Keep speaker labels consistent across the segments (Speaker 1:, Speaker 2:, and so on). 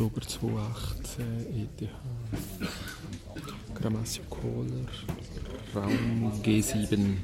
Speaker 1: Oktober 2018 ETH Grammacio Kohler Raum G7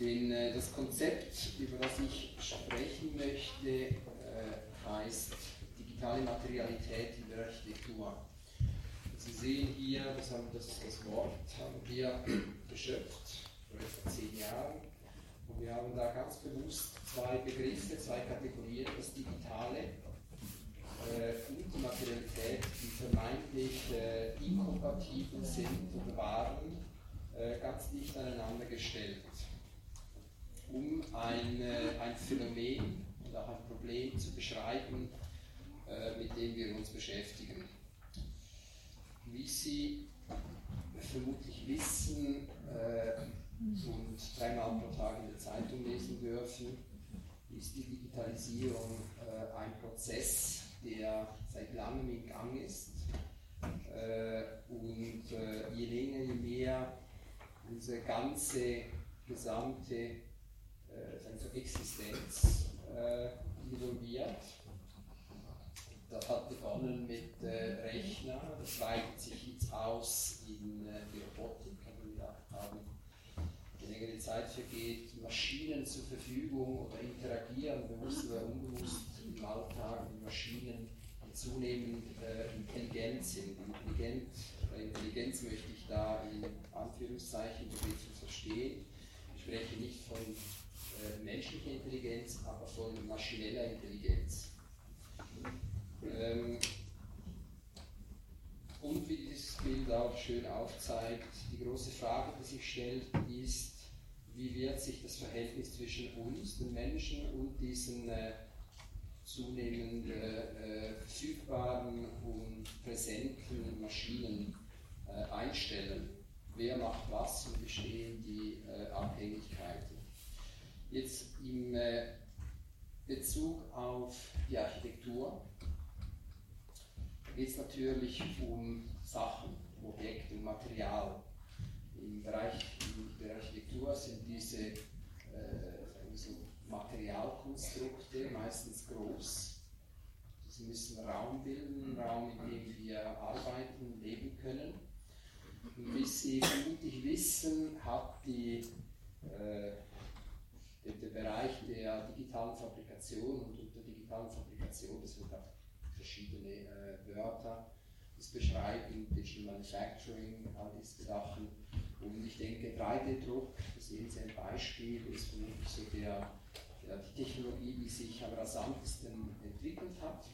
Speaker 2: Denn äh, das Konzept, über das ich sprechen möchte, äh, heißt digitale Materialität in der Architektur. Sie sehen hier, das, haben, das, das Wort haben wir geschöpft vor etwa zehn Jahren. Und wir haben da ganz bewusst zwei Begriffe, zwei Kategorien, das Digitale äh, und die Materialität, die vermeintlich äh, inkompatibel sind oder waren, äh, ganz dicht aneinander gestellt um ein, äh, ein Phänomen und auch ein Problem zu beschreiben, äh, mit dem wir uns beschäftigen. Wie Sie vermutlich wissen äh, und dreimal pro Tag in der Zeitung lesen dürfen, ist die Digitalisierung ein Prozess, der seit langem in Gang ist. Äh, und äh, je länger, je mehr unsere ganze gesamte zur Existenz involviert. Das hat begonnen mit Rechner, das weitet sich jetzt aus in die Robotik. Also wir haben, je länger die Zeit vergeht, Maschinen zur Verfügung oder interagieren, bewusst oder unbewusst im Alltag mit Maschinen, die zunehmend äh, intelligent sind. Intelligent, Intelligenz möchte ich da in Anführungszeichen Begriffe verstehen. Ich spreche nicht von äh, menschliche Intelligenz, aber von maschineller Intelligenz. Ähm, und wie dieses Bild auch schön aufzeigt, die große Frage, die sich stellt, ist, wie wird sich das Verhältnis zwischen uns, den Menschen, und diesen äh, zunehmend äh, verfügbaren und präsenten Maschinen äh, einstellen? Wer macht was und wie stehen die äh, Abhängigkeiten? Jetzt im äh, Bezug auf die Architektur geht es natürlich um Sachen, Objekte und Material. Im Bereich der Architektur sind diese äh, so Materialkonstrukte meistens groß. Sie müssen Raum bilden, Raum, in dem wir arbeiten, leben können. Und wie Sie vermutlich wissen, hat die äh, der, der Bereich der digitalen Fabrikation und unter digitalen Fabrikation, das sind auch verschiedene äh, Wörter, das Beschreiben, Digital Manufacturing, all diese Sachen. Und ich denke, 3D-Druck, das Sie ein Beispiel, ist vermutlich so der, die Technologie, die sich am rasantesten entwickelt hat.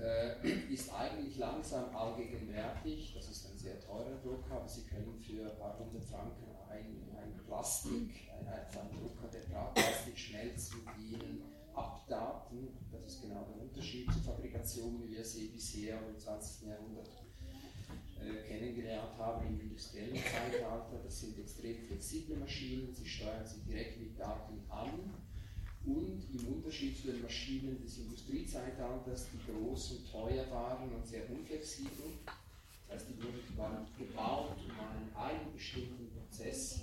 Speaker 2: Äh, ist eigentlich langsam allgegenwärtig. Das ist ein sehr teurer Druck, aber Sie können für ein paar hundert Franken ein, ein Plastik, ein, Drucker, der Plastik schmelzen, dienen, abdaten. Das ist genau der Unterschied zur Fabrikation, wie wir sie bisher im 20. Jahrhundert kennengelernt haben im industriellen Zeitalter. Das sind extrem flexible Maschinen, sie steuern sie direkt mit Daten an. Und im Unterschied zu den Maschinen des Industriezeitalters, die groß und teuer waren und sehr unflexibel, das heißt, die waren gebaut, um einen bestimmten Prozess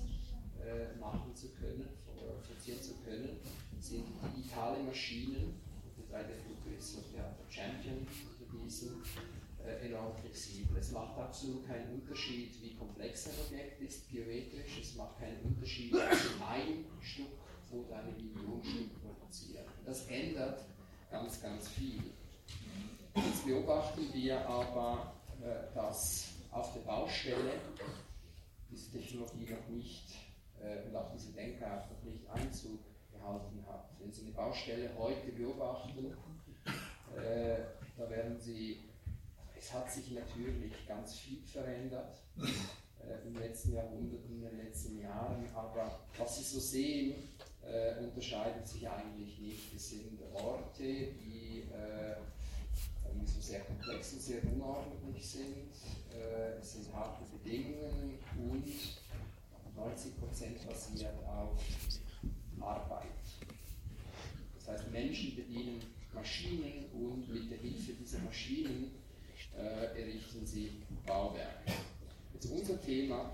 Speaker 2: äh, machen zu können oder vollziehen zu können, sind digitale Maschinen, der 3D-Drucker ist so der Champion unter diesen, äh, enorm flexibel. Es macht absolut keinen Unterschied, wie komplex ein Objekt ist, geometrisch, es macht keinen Unterschied, ob es ein Stück oder eine Million Stück das ändert ganz, ganz viel. Jetzt beobachten wir aber, äh, dass auf der Baustelle diese Technologie noch nicht äh, und auch diese Denkart noch nicht Einzug gehalten hat. Wenn Sie eine Baustelle heute beobachten, äh, da werden Sie, es hat sich natürlich ganz viel verändert äh, im letzten Jahrhundert, in den letzten Jahren, aber was Sie so sehen, äh, unterscheidet sich eigentlich nicht. Es sind Orte, die äh, so sehr komplex und sehr unordentlich sind. Äh, es sind harte Bedingungen und 90% basiert auf Arbeit. Das heißt, Menschen bedienen Maschinen und mit der Hilfe dieser Maschinen äh, errichten sie Bauwerke. Jetzt unser Thema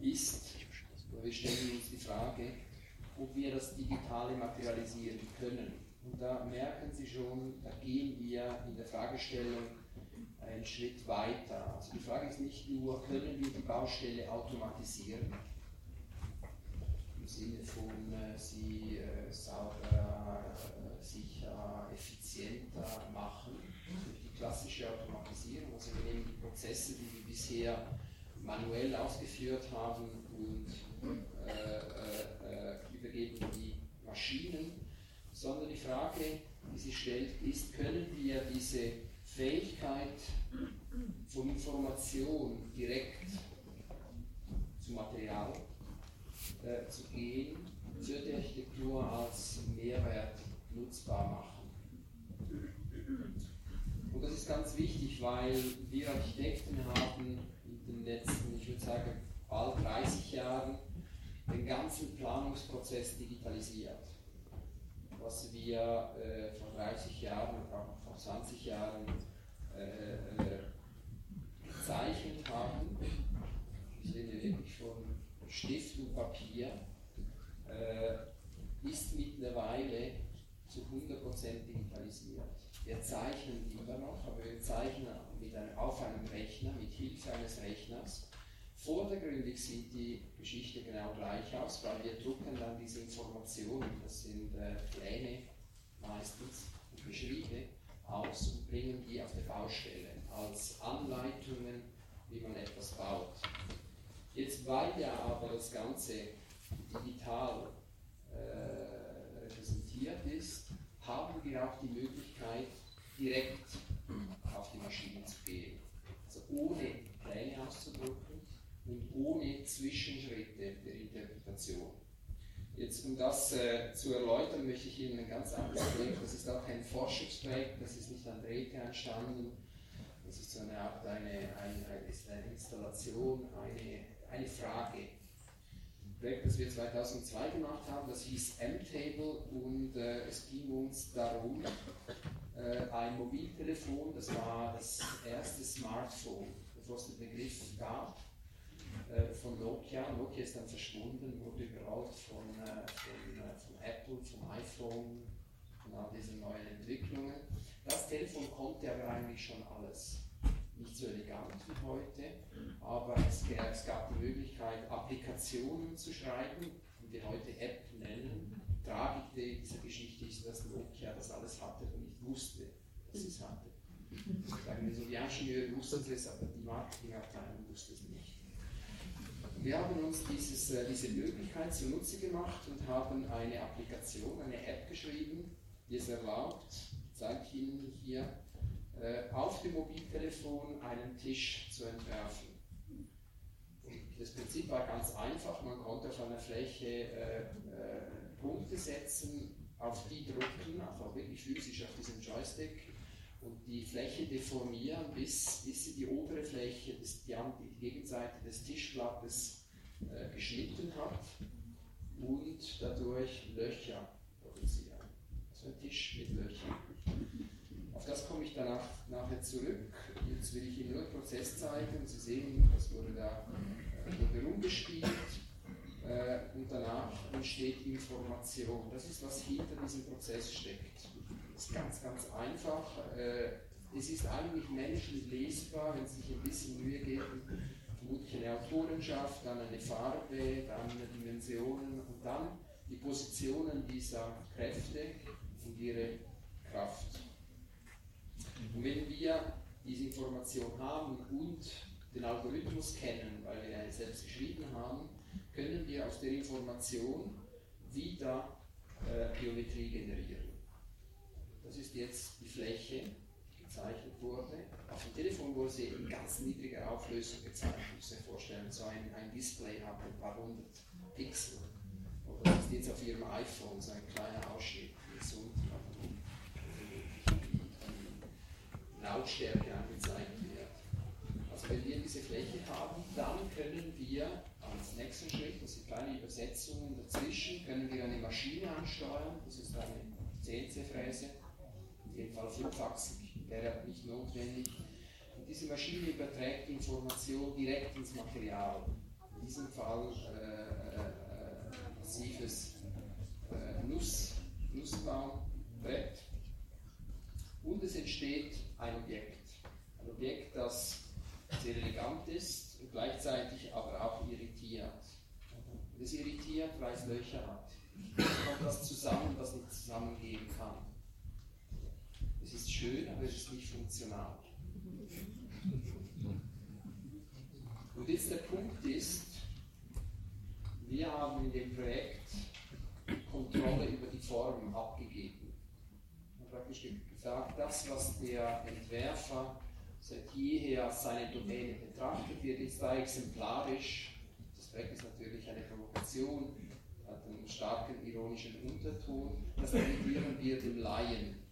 Speaker 2: ist, wir stellen uns die Frage, ob wir das Digitale materialisieren können. Und da merken Sie schon, da gehen wir in der Fragestellung einen Schritt weiter. Also die Frage ist nicht nur, können wir die Baustelle automatisieren, im Sinne von äh, sie äh, sauber, äh, sicher, effizienter machen, durch klassische Automatisierung. Also wir nehmen die Prozesse, die wir bisher manuell ausgeführt haben und äh, äh, äh, übergeben die Maschinen, sondern die Frage, die sich stellt, ist, können wir diese Fähigkeit von Information direkt zu Material äh, zu gehen, für die Architektur als Mehrwert nutzbar machen. Und das ist ganz wichtig, weil wir Architekten haben in den letzten, ich würde sagen, bald 30 Jahren den ganzen Planungsprozess digitalisiert. Was wir äh, vor 30 Jahren auch vor 20 Jahren äh, gezeichnet haben. Ich rede wirklich von Stift und Papier, äh, ist mittlerweile zu 100% digitalisiert. Wir zeichnen immer noch, aber wir zeichnen mit einem, auf einem Rechner, mit Hilfe eines Rechners. Vordergründig sieht die Geschichte genau gleich aus, weil wir drucken dann diese Informationen, das sind äh, Pläne meistens, und Beschriebe, aus und bringen die auf der Baustelle als Anleitungen, wie man etwas baut. Jetzt, weil ja aber das Ganze digital äh, repräsentiert ist, haben wir auch die Möglichkeit, direkt auf die Maschine zu gehen. Also ohne Pläne auszudrucken und ohne Zwischenschritte der Interpretation. Jetzt, um das äh, zu erläutern, möchte ich Ihnen ein ganz anderes Projekt, das ist auch kein Forschungsprojekt, das ist nicht an Drähte entstanden, das ist so eine Art, eine, eine, eine Installation, eine, eine Frage. Ein Projekt, das wir 2002 gemacht haben, das hieß M-Table und äh, es ging uns darum, äh, ein Mobiltelefon, das war das erste Smartphone, bevor es den Begriff gab, äh, von Nokia. Nokia ist dann verschwunden, wurde überrollt von, äh, von, äh, von Apple, vom iPhone, von all diesen neuen Entwicklungen. Das Telefon konnte aber eigentlich schon alles. Nicht so elegant wie heute, aber es, es gab die Möglichkeit, Applikationen zu schreiben, die heute App nennen. Tragik dieser Geschichte ist, dass Nokia das alles hatte und nicht wusste, dass es hatte. Sagen wir so, die Ingenieure wussten es, aber die Marketingabteilung wusste es nicht. Wir haben uns dieses, äh, diese Möglichkeit zunutze gemacht und haben eine Applikation, eine App geschrieben, die es erlaubt, zeige ich Ihnen hier, äh, auf dem Mobiltelefon einen Tisch zu entwerfen. Das Prinzip war ganz einfach, man konnte auf einer Fläche äh, Punkte setzen, auf die drücken, auch wirklich physisch auf diesem Joystick und die Fläche deformieren, bis, bis sie die obere Fläche, das, die, die Gegenseite des Tischblattes äh, geschnitten hat und dadurch Löcher produzieren. Also ein Tisch mit Löchern. Auf das komme ich danach nachher zurück. Jetzt will ich Ihnen nur den Prozess zeigen. Sie sehen, das wurde da äh, rumgespielt äh, und danach entsteht Information. Das ist, was hinter diesem Prozess steckt. Ist ganz, ganz einfach. Äh, es ist eigentlich menschlich lesbar, wenn Sie sich ein bisschen Mühe geben. Vermutlich eine Autorenschaft, dann eine Farbe, dann Dimensionen und dann die Positionen dieser Kräfte und ihre Kraft. Und wenn wir diese Information haben und den Algorithmus kennen, weil wir ihn selbst geschrieben haben, können wir aus der Information wieder äh, Geometrie generieren. Das ist jetzt die Fläche, die gezeichnet wurde. Auf dem Telefon wurde sie in ganz niedriger Auflösung gezeichnet. Ich muss mir vorstellen, so ein, ein Display hat ein paar hundert Pixel. Oder das ist jetzt auf Ihrem iPhone so ein kleiner Ausschnitt, wie es unten Lautstärke angezeigt wird. Also wenn wir diese Fläche haben, dann können wir als nächsten Schritt, das sind kleine Übersetzungen dazwischen, können wir eine Maschine ansteuern, das ist eine CNC-Fräse, in jedem Fall fünfachsig, wäre nicht notwendig. Und diese Maschine überträgt die Information direkt ins Material. In diesem Fall äh, äh, massives äh, Nuss, Nussbaumbrett. Und es entsteht ein Objekt. Ein Objekt, das sehr elegant ist und gleichzeitig aber auch irritiert. Und es irritiert, weil es Löcher hat. Es kommt das zusammen, was nicht zusammengehen kann. Ist schön, aber es ist nicht funktional. Und jetzt der Punkt ist, wir haben in dem Projekt Kontrolle über die Form abgegeben. Praktisch gesagt, das, was der Entwerfer seit jeher als seine Domäne betrachtet wird, ist da exemplarisch. Das Projekt ist natürlich eine Provokation, hat einen starken ironischen Unterton. Das delegieren wir dem Laien.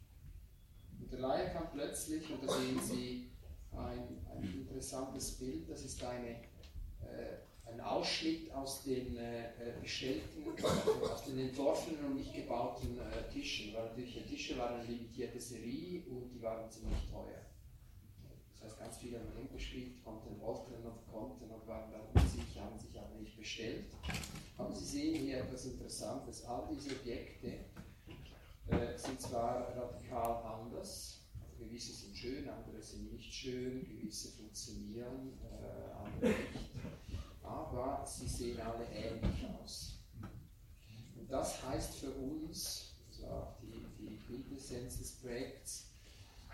Speaker 2: Der Laie kann plötzlich, und da sehen Sie ein, ein interessantes Bild, das ist eine, äh, ein Ausschnitt aus den äh, bestellten, aus den entworfenen und nicht gebauten äh, Tischen. Weil natürlich Tische waren eine limitierte Serie und die waren ziemlich teuer. Das heißt, ganz viele haben umgespielt, konnten, wollten und konnten und waren dann unsicher, haben sich aber nicht bestellt. Aber Sie sehen hier etwas Interessantes. All diese Objekte äh, sind zwar radikal anders, also gewisse sind schön, andere sind nicht schön, gewisse funktionieren, äh, andere nicht, aber sie sehen alle ähnlich aus. Und das heißt für uns, also auch die, die Quintessenz des Projekts,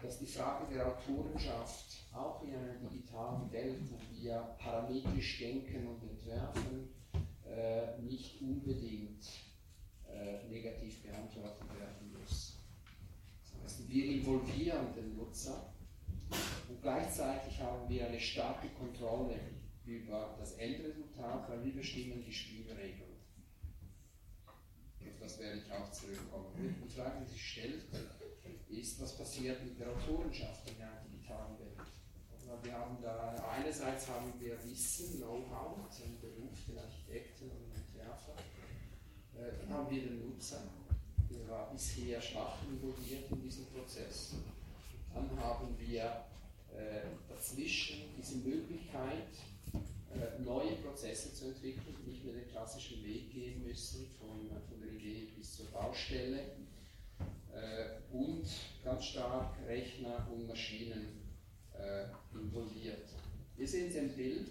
Speaker 2: dass die Frage der Autorenschaft auch in einer digitalen Welt, wo wir parametrisch denken und entwerfen, äh, nicht unbedingt äh, negativ beantwortet werden muss. Das heißt, wir involvieren den Nutzer und gleichzeitig haben wir eine starke Kontrolle über das Endresultat, weil wir bestimmen die Spielregeln. Auf das werde ich auch zurückkommen. Die Frage, die sich stellt, ist, was passiert mit der Autorenschaft in der digitalen Welt. Wir haben da, einerseits haben wir Wissen, Know-how, den Beruf, den Architekten und dann haben wir den Nutzer, der war bisher schwach involviert in diesen Prozess. Dann haben wir äh, dazwischen diese Möglichkeit, äh, neue Prozesse zu entwickeln, die nicht mehr den klassischen Weg gehen müssen, von, von der Idee bis zur Baustelle äh, und ganz stark Rechner und Maschinen äh, involviert. Hier sehen Sie ein Bild,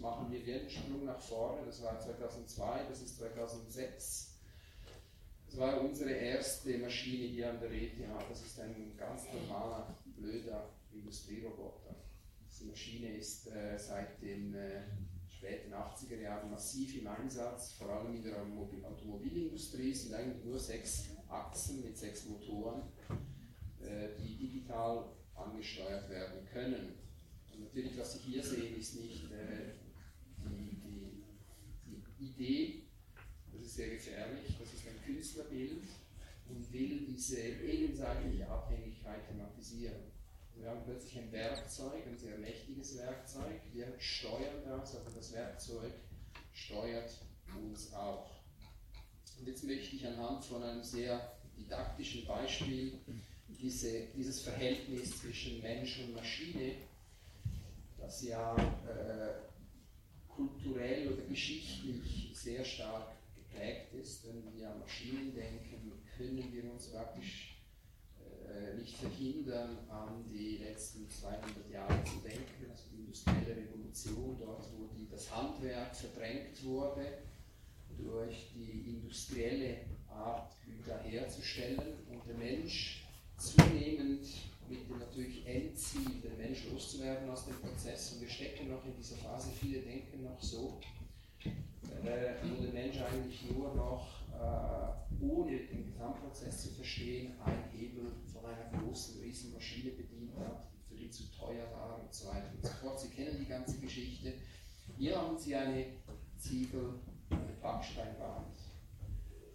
Speaker 2: machen wir jeden Sprung nach vorne, das war 2002, das ist 2006. Das war unsere erste Maschine hier an der ETH. Das ist ein ganz normaler, blöder Industrieroboter. Diese Maschine ist äh, seit den äh, späten 80er Jahren massiv im Einsatz, vor allem in der Automobilindustrie. Es sind eigentlich nur sechs Achsen mit sechs Motoren, äh, die digital angesteuert werden können. Und natürlich, was Sie hier sehen, ist nicht äh, die, die, die Idee, das ist sehr gefährlich, das ist ein Künstlerbild und will diese gegenseitige Abhängigkeit thematisieren. Wir haben plötzlich ein Werkzeug, ein sehr mächtiges Werkzeug. Wir steuern das, aber das Werkzeug steuert uns auch. Und jetzt möchte ich anhand von einem sehr didaktischen Beispiel diese, dieses Verhältnis zwischen Mensch und Maschine, das ja äh, kulturell oder geschichtlich sehr stark geprägt ist. Wenn wir an Maschinen denken, können wir uns praktisch äh, nicht verhindern, an die letzten 200 Jahre zu denken, also die industrielle Revolution, dort wo die, das Handwerk verdrängt wurde durch die industrielle Art, Güter herzustellen und der Mensch zunehmend mit dem natürlich Endziel, den Mensch loszuwerden aus dem Prozess. Und wir stecken noch in dieser Phase, viele denken noch so, äh, wo der Mensch eigentlich nur noch, äh, ohne den Gesamtprozess zu verstehen, ein Hebel von einer großen Riesenmaschine bedient hat, die für ihn zu teuer war und so weiter und so fort. Sie kennen die ganze Geschichte. Hier haben Sie eine Ziegel, eine Backsteinwand.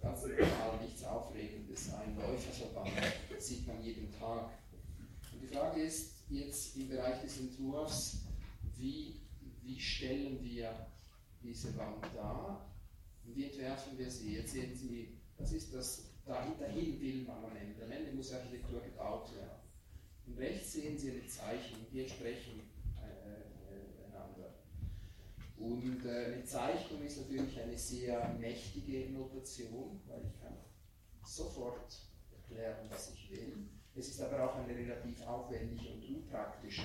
Speaker 2: Ganz normal, nichts Aufregendes, ein Läuferverband, das sieht man jeden Tag. Und die Frage ist jetzt im Bereich des Entwurfs, wie, wie stellen wir diese Wand dar wie entwerfen wir sie? Jetzt sehen Sie, das ist das, dahin, dahin will man am Ende. Am Ende muss Architektur gebaut werden. Und rechts sehen Sie eine Zeichnung, die entsprechen und äh, eine Zeichnung ist natürlich eine sehr mächtige Notation, weil ich kann sofort erklären, was ich will. Es ist aber auch eine relativ aufwendige und unpraktische,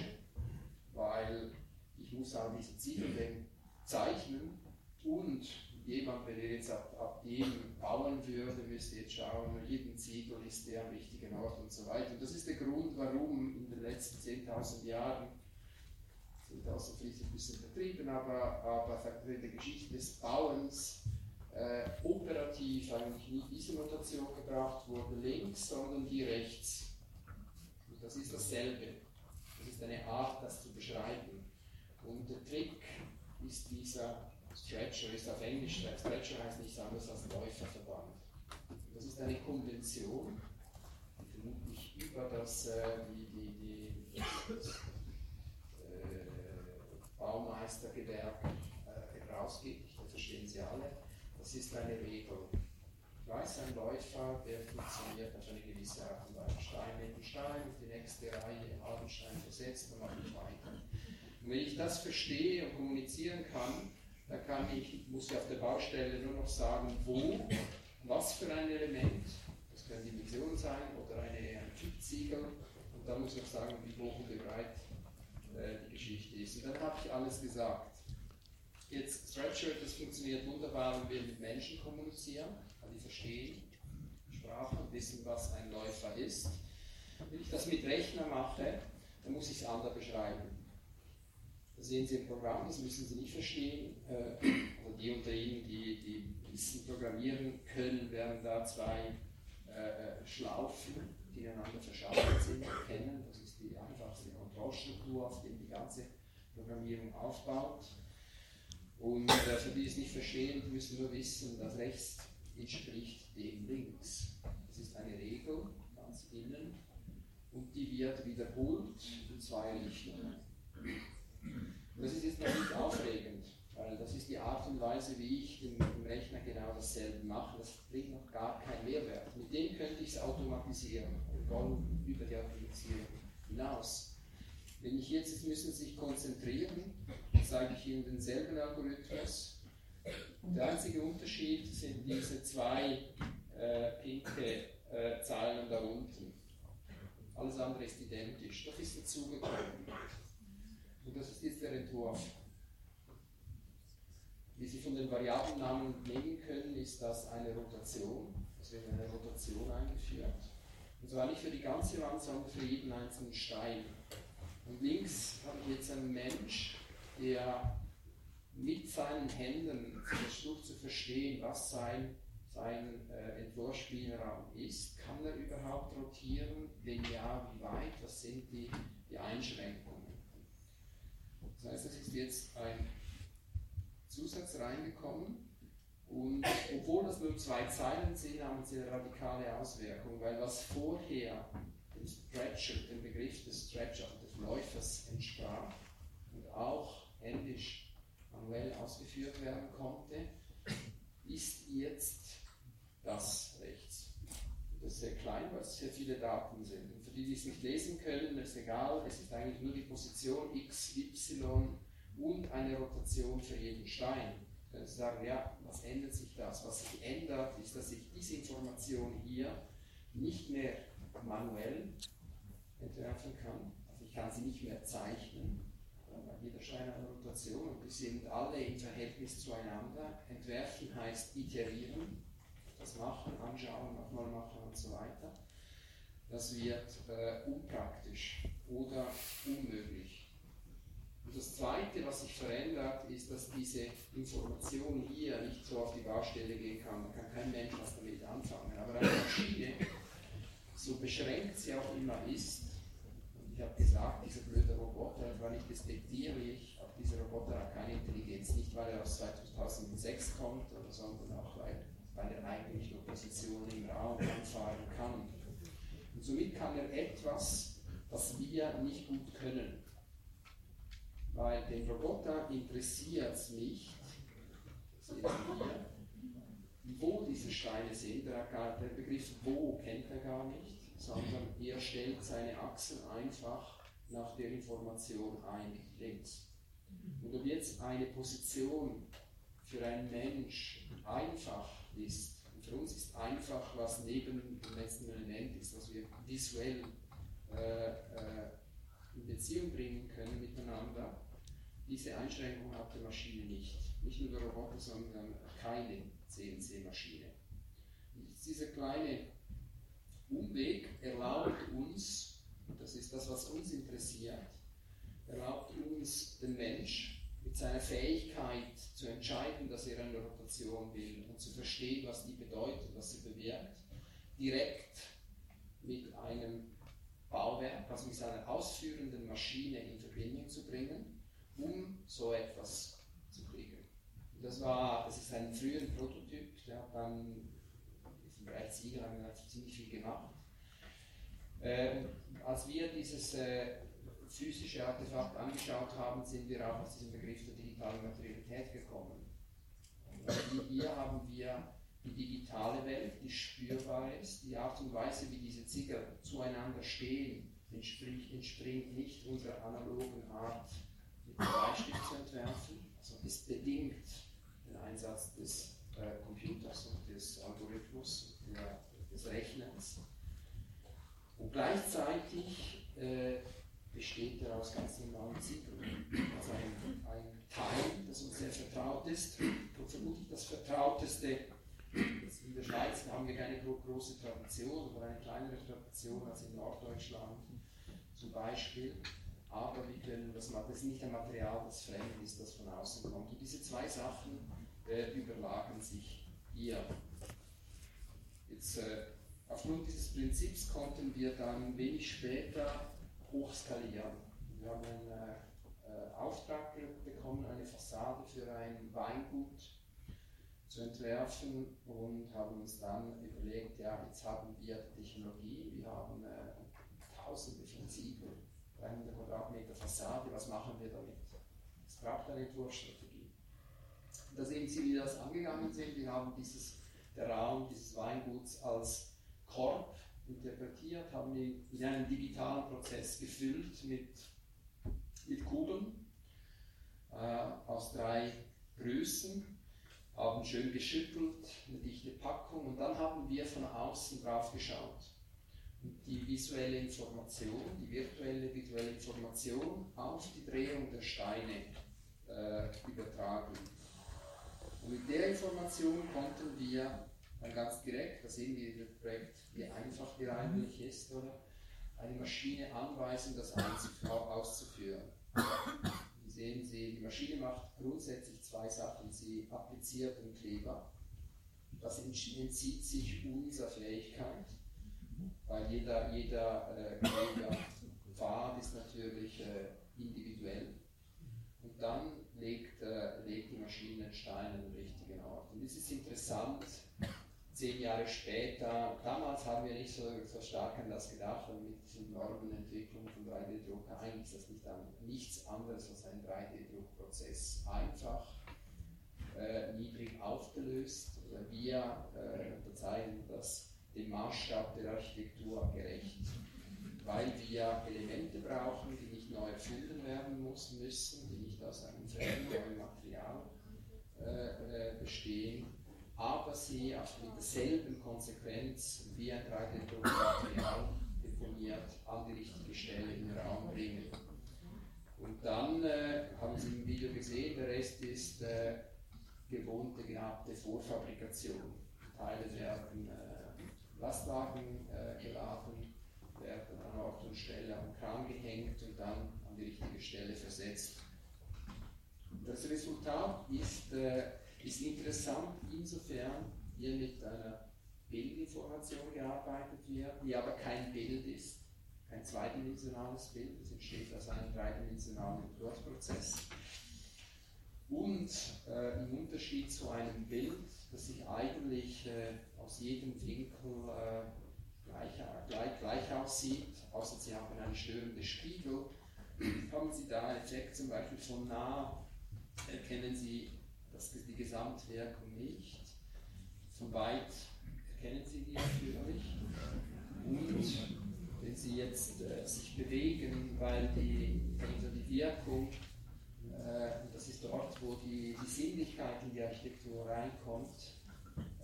Speaker 2: weil ich muss auch diese Ziele zeichnen und jemand, wenn er jetzt ab, ab dem bauen würde, müsste jetzt schauen, jeden Ziegel ist der am richtigen Ort und so weiter. Und das ist der Grund, warum in den letzten 10.000 Jahren sind also vielleicht ein bisschen vertrieben, aber, aber in der Geschichte des Bauens äh, operativ eigentlich nicht diese Notation gebracht wurde, links, sondern die rechts. Das ist dasselbe. Das ist eine Art, das zu beschreiben. Und der Trick ist dieser Stretcher, ist auf Englisch, Stretcher heißt nichts anderes als Läuferverband. Das ist eine Konvention, die vermutlich über das, äh, die, die, die, das Baumeistergewerk äh, herausgibt, das verstehen Sie alle, das ist eine Regel. Weiß, ein Läufer, der funktioniert auf eine gewisse Art und Weise. Stein neben Stein, die nächste Reihe, halben Stein versetzt, dann mache ich weiter. Und wenn ich das verstehe und kommunizieren kann, dann kann ich, muss ich auf der Baustelle nur noch sagen, wo, was für ein Element, das können Dimensionen sein oder eine, ein Typziegel, und dann muss ich auch sagen, wie hoch und wie breit äh, die Geschichte ist. Und dann habe ich alles gesagt. Jetzt Spreadshirt, das funktioniert wunderbar, wenn wir mit Menschen kommunizieren, die verstehen Sprache und wissen, was ein Läufer ist. Wenn ich das mit Rechner mache, dann muss ich es anders beschreiben. Da sehen Sie im Programm, das müssen Sie nicht verstehen. Äh, also die unter Ihnen, die, die wissen, programmieren können, werden da zwei äh, Schlaufen, die ineinander verschachtelt sind, erkennen. Das ist die einfachste Kontrollstruktur, auf der die ganze Programmierung aufbaut. Und äh, für die es nicht verstehen, die müssen nur wissen, dass rechts entspricht dem links. Das ist eine Regel ganz innen und die wird wiederholt in zwei Richtungen. Und das ist jetzt noch nicht aufregend, weil das ist die Art und Weise, wie ich im, im Rechner genau dasselbe mache. Das bringt noch gar keinen Mehrwert. Mit dem könnte ich es automatisieren. Wir wollen über die Automatisierung hinaus. Wenn ich jetzt, jetzt müssen Sie sich konzentrieren, zeige ich Ihnen denselben Algorithmus. Der einzige Unterschied sind diese zwei äh, pinke äh, Zahlen da unten. Alles andere ist identisch. Das ist dazugekommen. Und das ist jetzt der Entwurf. Wie Sie von den Variablennamen nehmen können, ist das eine Rotation. Es wird eine Rotation eingeführt. Und zwar nicht für die ganze Wand, sondern für jeden einzelnen Stein. Und links habe ich jetzt einen Mensch, der mit seinen Händen versucht zu verstehen, was sein, sein äh, Entwurfsspielraum ist. Kann er überhaupt rotieren? Wenn ja, wie weit? Was sind die, die Einschränkungen? Das heißt, es ist jetzt ein Zusatz reingekommen. Und obwohl das nur zwei Zeilen sind, haben sie eine radikale Auswirkung, weil was vorher dem Stretcher, dem Begriff des Stretcher, Läufers entsprach und auch händisch manuell ausgeführt werden konnte, ist jetzt das rechts. Das ist sehr klein, weil es sehr viele Daten sind. Und für die, die es nicht lesen können, ist egal, es ist eigentlich nur die Position x, y und eine Rotation für jeden Stein. Können Sie sagen, ja, was ändert sich das? Was sich ändert, ist, dass ich diese Information hier nicht mehr manuell entwerfen kann, ich kann sie nicht mehr zeichnen, hat eine Rotation und die sind alle im Verhältnis zueinander. Entwerfen heißt iterieren, das Machen, Anschauen, nochmal machen und so weiter. Das wird äh, unpraktisch oder unmöglich. Und das Zweite, was sich verändert, ist, dass diese Information hier nicht so auf die Baustelle gehen kann. Da kann kein Mensch was damit anfangen. Aber eine Maschine, so beschränkt sie auch immer ist, ich habe gesagt, dieser blöde Roboter, das war nicht despektierlich, auch dieser Roboter hat keine Intelligenz, nicht weil er aus 2006 kommt, sondern auch weil, weil er eigentlich nur Positionen im Raum anfahren kann. Und somit kann er etwas, was wir nicht gut können. Weil den Roboter interessiert es nicht, wo diese Steine sind. Der, der Begriff wo kennt er gar nicht, sondern er stellt seine Achsen einfach nach der Information ein, links. Und ob jetzt eine Position für einen Mensch einfach ist, für uns ist einfach, was neben dem letzten Element ist, was wir visuell äh, äh, in Beziehung bringen können miteinander. Diese Einschränkung hat die Maschine nicht. Nicht nur der Roboter, sondern keine CNC-Maschine. Dieser kleine Umweg erlaubt uns, das ist das, was uns interessiert, erlaubt uns den Mensch mit seiner Fähigkeit zu entscheiden, dass er eine Rotation will und zu verstehen, was die bedeutet, was sie bewirkt, direkt mit einem Bauwerk, also mit seiner ausführenden Maschine in Verbindung zu bringen, um so etwas zu kriegen. Das war, das ist ein früher Prototyp, der hat dann Bereich Ziegel ziemlich viel gemacht. Ähm, als wir dieses äh, physische Artefakt angeschaut haben, sind wir auch aus diesem Begriff der digitalen Materialität gekommen. Und hier haben wir die digitale Welt, die spürbar ist, die Art und Weise, wie diese Ziegel zueinander stehen, entspricht, entspringt nicht unserer analogen Art, mit dem Bleistift zu entwerfen. Also es bedingt den Einsatz des äh, Computers und des Algorithmus, des Rechnens. Und gleichzeitig äh, besteht er aus ganz normalen Ziegeln. Also ein, ein Teil, das uns sehr vertraut ist, und vermutlich das vertrauteste in der Schweiz haben wir keine große Tradition oder eine kleinere Tradition als in Norddeutschland zum Beispiel. Aber wir können das, das ist nicht ein Material, das fremd ist, das von außen kommt. Und diese zwei Sachen äh, überlagen sich hier. Jetzt, äh, aufgrund dieses Prinzips konnten wir dann wenig später hochskalieren. Wir haben einen äh, Auftrag bekommen, eine Fassade für ein Weingut zu entwerfen und haben uns dann überlegt, ja, jetzt haben wir Technologie, wir haben äh, tausende von Ziegeln, 300 Quadratmeter Fassade, was machen wir damit? Es braucht eine Entwurfsstrategie. Da sehen Sie, wie wir das angegangen sind. Wir haben dieses, Raum dieses Weinguts als Korb interpretiert, haben ihn in einen digitalen Prozess gefüllt mit, mit Kugeln äh, aus drei Größen haben schön geschüttelt, eine dichte Packung und dann haben wir von außen drauf geschaut. Und die visuelle Information, die virtuelle visuelle Information auf die Drehung der Steine äh, übertragen. Und mit der Information konnten wir dann ganz direkt, da sehen wir in dem Projekt, wie einfach die eigentlich ist, oder? Eine Maschine anweisen, das auszuführen sehen Sie, die Maschine macht grundsätzlich zwei Sachen. Sie appliziert einen Kleber. Das entzieht sich unserer Fähigkeit, weil jeder, jeder äh, Kleberpfad ist natürlich äh, individuell. Und dann legt, äh, legt die Maschine den Stein an den richtigen Ort. Und es ist interessant, zehn Jahre später, damals haben wir nicht so, so stark an das gedacht und mit dieser enormen Entwicklung von 3D-Drucker, eigentlich ist das nicht an, nichts anderes als ein 3D-Druckprozess. Einfach, äh, niedrig aufgelöst. Wir äh, bezeichnen das dem Maßstab der Architektur gerecht, weil wir Elemente brauchen, die nicht neu erfunden werden müssen, die nicht aus einem neuen Material äh, äh bestehen aber sie mit derselben Konsequenz wie ein 3D-Druckmaterial deponiert an die richtige Stelle im Raum bringen. Und dann äh, haben Sie im Video gesehen, der Rest ist äh, gewohnte, gehabte Vorfabrikation. Teile werden äh, Lastwagen äh, geladen, werden an Ort und Stelle am Kran gehängt und dann an die richtige Stelle versetzt. Das Resultat ist, äh, ist interessant insofern, hier mit einer Bildinformation gearbeitet wird, die aber kein Bild ist, kein zweidimensionales Bild, es entsteht aus einem dreidimensionalen Entwurfsprozess. Und äh, im Unterschied zu einem Bild, das sich eigentlich äh, aus jedem Winkel äh, gleich, gleich, gleich aussieht, außer Sie haben einen störenden Spiegel, haben Sie da einen Effekt zum Beispiel von nah, erkennen Sie das, die Gesamtwirkung nicht, von weit erkennen Sie die natürlich. Und wenn Sie jetzt äh, sich bewegen, weil die, also die Wirkung, äh, das ist dort, wo die, die Sinnlichkeit in die Architektur reinkommt,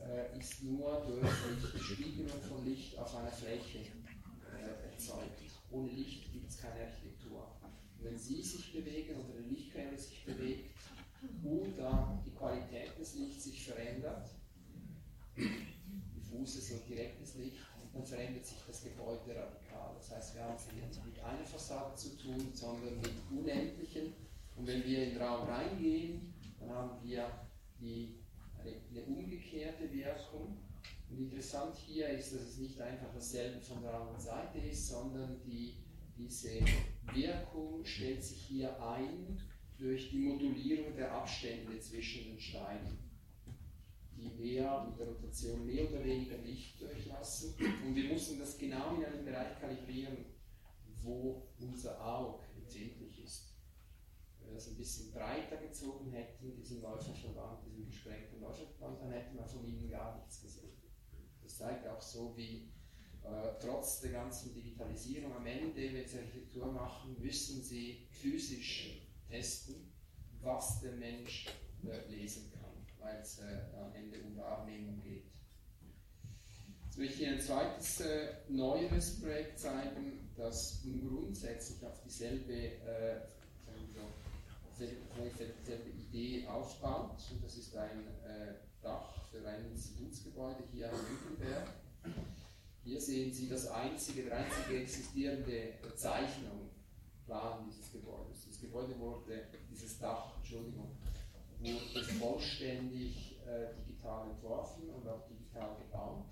Speaker 2: äh, ist nur durch die Spiegelung von Licht auf einer Fläche äh, erzeugt. Ohne Licht gibt es keine Architektur. Und wenn Sie sich bewegen oder eine Lichtquelle sich bewegt oder die Qualität des Lichts sich verändert, diffuses und direktes Licht, dann verändert sich das Gebäude radikal. Das heißt, wir haben es nicht mit einer Fassade zu tun, sondern mit unendlichen. Und wenn wir in den Raum reingehen, dann haben wir die, eine, eine umgekehrte Wirkung. Und interessant hier ist, dass es nicht einfach dasselbe von der anderen Seite ist, sondern die, diese Wirkung stellt sich hier ein durch die Modulierung der Abstände zwischen den Steinen die mehr mit der Rotation mehr oder weniger Licht durchlassen. Und wir mussten das genau in einem Bereich kalibrieren, wo unser Auge empfindlich ist. Wenn wir das ein bisschen breiter gezogen hätten, diesen Läuferverband, diesen gesprengten Läuferverband, dann hätten wir von ihnen gar nichts gesehen. Das zeigt auch so, wie äh, trotz der ganzen Digitalisierung am Ende, wenn Sie Architektur machen, müssen Sie physisch testen, was der Mensch äh, lesen kann weil es äh, am Ende um Wahrnehmung geht. Jetzt möchte ich Ihnen ein zweites äh, neueres Projekt zeigen, das grundsätzlich auf dieselbe, äh, dieselbe Idee aufbaut. Und das ist ein äh, Dach für ein Institutsgebäude hier am Hügelberg. Hier sehen Sie das einzige, der einzige existierende Zeichnung, Plan dieses Gebäudes. Das Gebäude wurde, dieses Dach, Entschuldigung, wurde vollständig äh, digital entworfen und auch digital gebaut.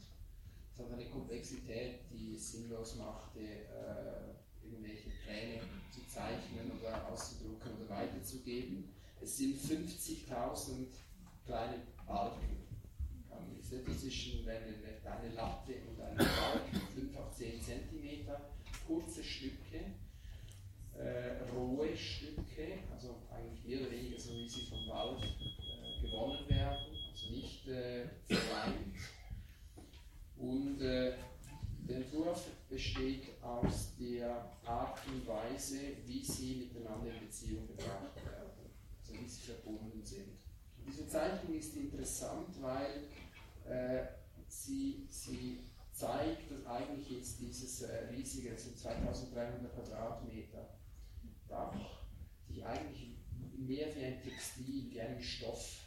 Speaker 2: Es hat eine Komplexität, die es sinnlos machte, äh, irgendwelche Pläne zu zeichnen oder auszudrucken oder weiterzugeben. Es sind 50.000 kleine Balken. Es ist zwischen eine, eine Latte und einem Balken, 5 auf 10 cm, kurze Stücke rohe Stücke, also eigentlich mehr oder weniger so wie sie vom Wald äh, gewonnen werden, also nicht äh, verleimt. Und äh, der Entwurf besteht aus der Art und Weise, wie sie miteinander in Beziehung gebracht werden, also wie sie verbunden sind. Diese Zeichnung ist interessant, weil äh, sie, sie zeigt, dass eigentlich jetzt dieses äh, riesige, sind 2300 Quadratmeter, Dach sich eigentlich mehr wie ein Textil, wie einen Stoff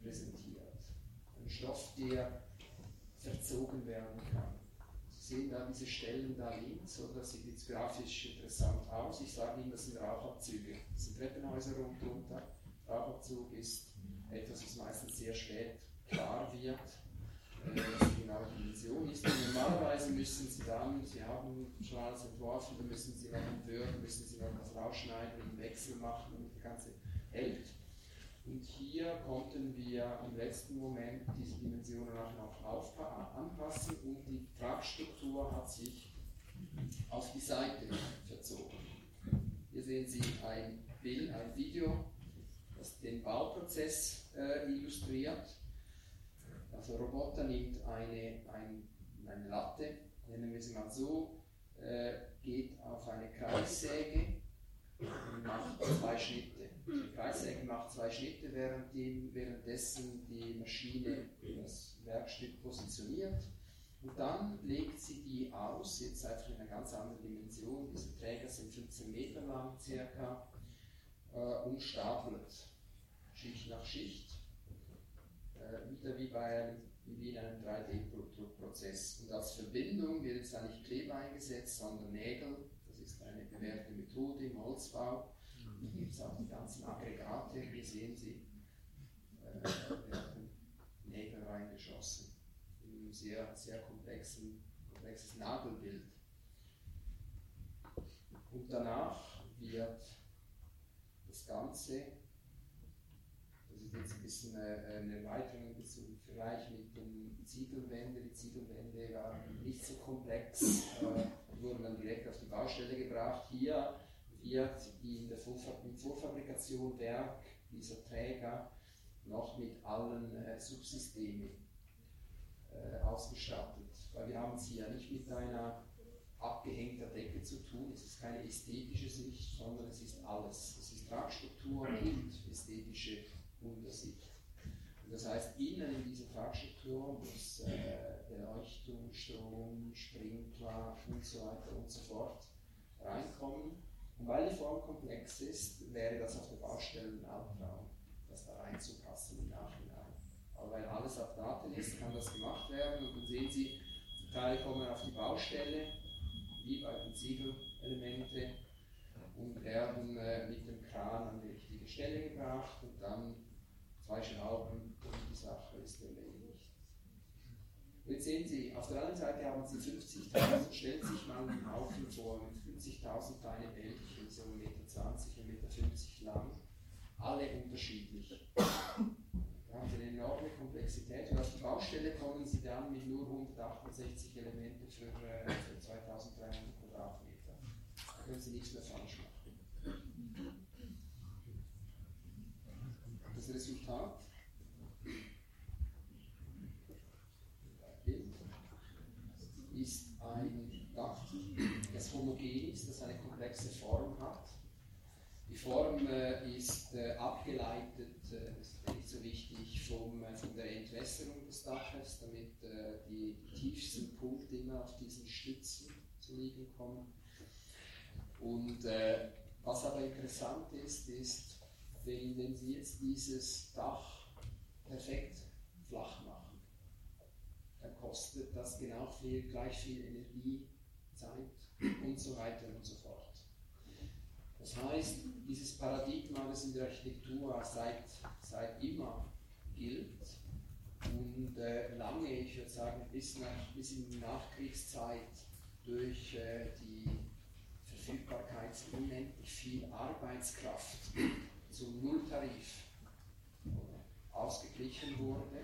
Speaker 2: präsentiert. Ein Stoff, der verzogen werden kann. Sie sehen da diese Stellen da links, oder das sieht jetzt grafisch interessant aus. Ich sage Ihnen, das sind Rauchabzüge. Das sind Treppenhäuser rundunter. Rauchabzug ist etwas, was meistens sehr spät klar wird die genaue Dimension ist. Und normalerweise müssen Sie dann, Sie haben schon alles entworfen, dann müssen Sie noch entwürfen, müssen Sie was rausschneiden, einen Wechsel machen, damit das Ganze hält. Und hier konnten wir im letzten Moment diese Dimensionen auch noch anpassen und die Tragstruktur hat sich auf die Seite verzogen. Hier sehen Sie ein Bild, ein Video, das den Bauprozess äh, illustriert. Also Roboter nimmt eine, ein, eine Latte, nennen wir sie mal so, äh, geht auf eine Kreissäge und macht zwei Schnitte. Die Kreissäge macht zwei Schnitte, während die, währenddessen die Maschine das Werkstück positioniert. Und dann legt sie die aus, jetzt einfach in einer ganz anderen Dimension. Diese Träger sind 15 Meter lang circa äh, und stapelt Schicht nach Schicht, äh, wieder wie, bei einem, wie in einem 3D-Prozess. Und als Verbindung wird jetzt da nicht Kleber eingesetzt, sondern Nägel. Das ist eine bewährte Methode im Holzbau. Da gibt es auch die ganzen Aggregate, hier sehen Sie, äh, werden Nägel reingeschossen. In einem sehr, sehr komplexen, komplexes Nagelbild. Und danach wird das Ganze, ist jetzt ein bisschen eine Erweiterung im Vergleich mit den Ziegelwänden. Die Ziegelwände waren nicht so komplex, äh, wurden dann direkt auf die Baustelle gebracht. Hier wird in der Vorfabrikation Werk dieser Träger noch mit allen äh, Subsystemen äh, ausgestattet. Weil wir haben es hier nicht mit einer abgehängter Decke zu tun. Es ist keine ästhetische Sicht, sondern es ist alles. Es ist Tragstruktur und ästhetische Untersicht. Und das heißt, innen in diese Tragstruktur muss äh, Beleuchtung, Strom, Sprinkler und so weiter und so fort reinkommen. Und weil die Form komplex ist, wäre das auf der Baustelle ein Albtraum, das da reinzupassen im Nachhinein. Aber weil alles auf Daten ist, kann das gemacht werden. Und dann sehen Sie, die Teile kommen auf die Baustelle, wie bei den Ziegelelemente und werden äh, mit dem Kran an die richtige Stelle gebracht und dann zwei Schrauben und die Sache ist erledigt. Jetzt sehen Sie, auf der einen Seite haben Sie 50.000, stellen sich mal einen Haufen vor mit 50.000 kleine Bällchen, so 1,20 Meter, 1,50 Meter lang, alle unterschiedlich. Da haben Sie eine enorme Komplexität und auf die Baustelle kommen Sie dann mit nur 168 Elemente für, äh, für 2300 Quadratmeter. Da können Sie nichts mehr falsch machen. Das Resultat ist ein Dach, das homogen ist, das eine komplexe Form hat. Die Form äh, ist äh, abgeleitet, äh, das ist nicht so wichtig, vom, äh, von der Entwässerung des Daches, damit äh, die, die tiefsten Punkte immer auf diesen Stützen zu liegen kommen. Und äh, was aber interessant ist, ist, wenn, wenn Sie jetzt dieses Dach perfekt flach machen, dann kostet das genau viel, gleich viel Energie, Zeit und so weiter und so fort. Das heißt, dieses Paradigma, das in der Architektur seit, seit immer gilt und äh, lange, ich würde sagen, bis, nach, bis in die Nachkriegszeit durch äh, die Verfügbarkeit unendlich viel Arbeitskraft zum Nulltarif ausgeglichen wurde.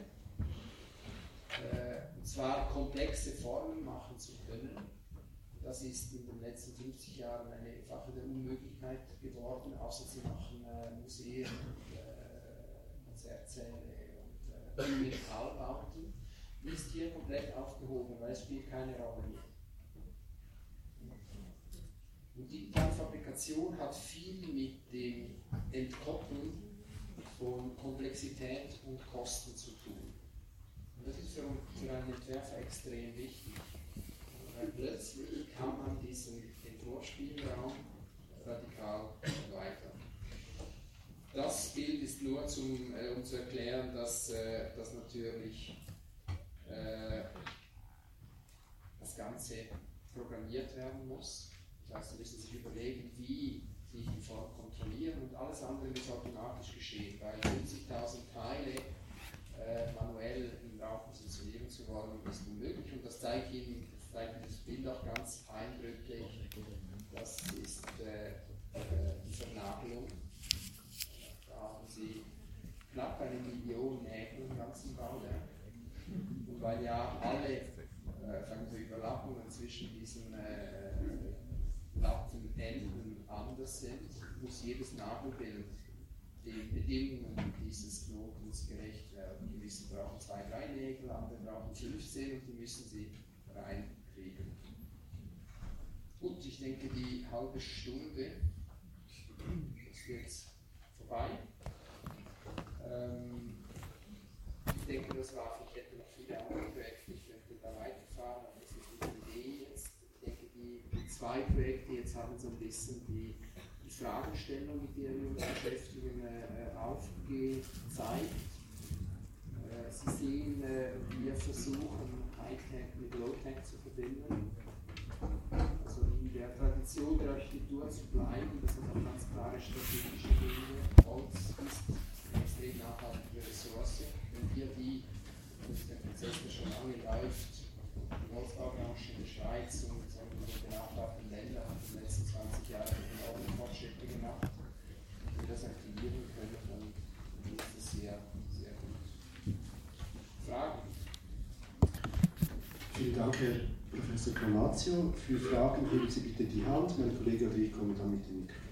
Speaker 2: Äh, und zwar komplexe Formen machen zu können. Das ist in den letzten 50 Jahren eine Sache der Unmöglichkeit geworden, außer sie machen äh, Museen, äh, Konzertsäle und äh, Metallbauten. Ist hier komplett aufgehoben, weil es spielt keine Rolle mehr. Und digitale Fabrikation hat viel mit dem Entkoppeln von Komplexität und Kosten zu tun. Und das ist für, für einen Entwerfer extrem wichtig. Weil plötzlich kann man diesen Entwurfsspielraum radikal erweitern. Das Bild ist nur zum, äh, um zu erklären, dass, äh, dass natürlich äh, das Ganze programmiert werden muss. Das müssen sich überlegen, wie Sie die Form kontrollieren und alles andere muss automatisch geschehen, weil 50.000 Teile äh, manuell im Raum positionieren zu wollen, ist unmöglich. Und das zeigt Ihnen, das zeigt dieses Bild auch ganz eindrücklich. Das ist äh, äh, die Vernagelung. Da haben Sie knapp eine Million Nägel im ganzen Bauwerk. Und weil ja alle äh, sagen wir, Überlappungen zwischen diesen äh, Lattenenden anders sind, muss jedes Nagelbild den Bedingungen dieses Knotens gerecht werden. Gewisse brauchen zwei, drei Nägel, andere brauchen 15 und die müssen sie reinkriegen. Gut, ich denke, die halbe Stunde ist jetzt vorbei. Ähm, ich denke, das war, ich hätte noch viele andere Projekte, ich möchte da weiterfahren, aber das ist die Idee jetzt. Ich denke, die, die zwei Projekte haben so ein bisschen die, die Fragestellung, mit der wir uns beschäftigen, äh, aufgezeigt. Äh, Sie sehen, äh, wir versuchen Hightech mit Low-Tech zu verbinden. Also in der Tradition der Architektur zu bleiben, das hat auch ganz klare strategische Gründe. Holz ist eine extrem nachhaltige Ressource. Wenn wir die, das ist der Prozess, der schon lange läuft, die Holzbaubranche in der Schweiz und den benachbarten Ländern hat in den letzten 20 Jahren enorme Fortschritte gemacht. Wenn wir das aktivieren können, dann ist das sehr, sehr gut. Fragen?
Speaker 3: Vielen Dank, Herr Professor Gramazio. Für Fragen heben Sie bitte die Hand. Mein Kollege oder ich komme dann mit dem Mikrofon.